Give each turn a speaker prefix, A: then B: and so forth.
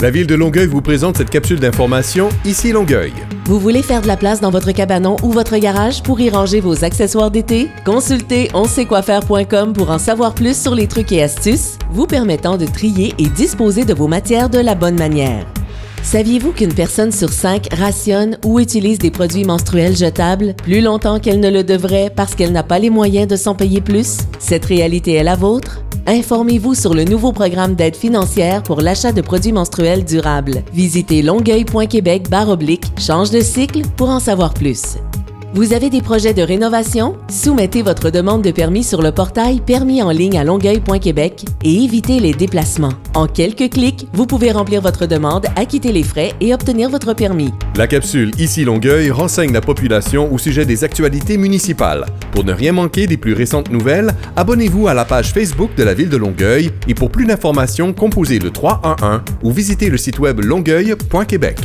A: La ville de Longueuil vous présente cette capsule d'information Ici Longueuil.
B: Vous voulez faire de la place dans votre cabanon ou votre garage pour y ranger vos accessoires d'été? Consultez onsaitkwoifaire.com pour en savoir plus sur les trucs et astuces vous permettant de trier et disposer de vos matières de la bonne manière. Saviez-vous qu'une personne sur cinq rationne ou utilise des produits menstruels jetables plus longtemps qu'elle ne le devrait parce qu'elle n'a pas les moyens de s'en payer plus? Cette réalité est la vôtre? Informez-vous sur le nouveau programme d'aide financière pour l'achat de produits menstruels durables. Visitez longueuil.québec change de cycle pour en savoir plus. Vous avez des projets de rénovation? Soumettez votre demande de permis sur le portail Permis en ligne à longueuil.québec et évitez les déplacements. En quelques clics, vous pouvez remplir votre demande, acquitter les frais et obtenir votre permis.
A: La capsule Ici Longueuil renseigne la population au sujet des actualités municipales. Pour ne rien manquer des plus récentes nouvelles, abonnez-vous à la page Facebook de la ville de Longueuil et pour plus d'informations, composez le 311 ou visitez le site web longueuil.québec.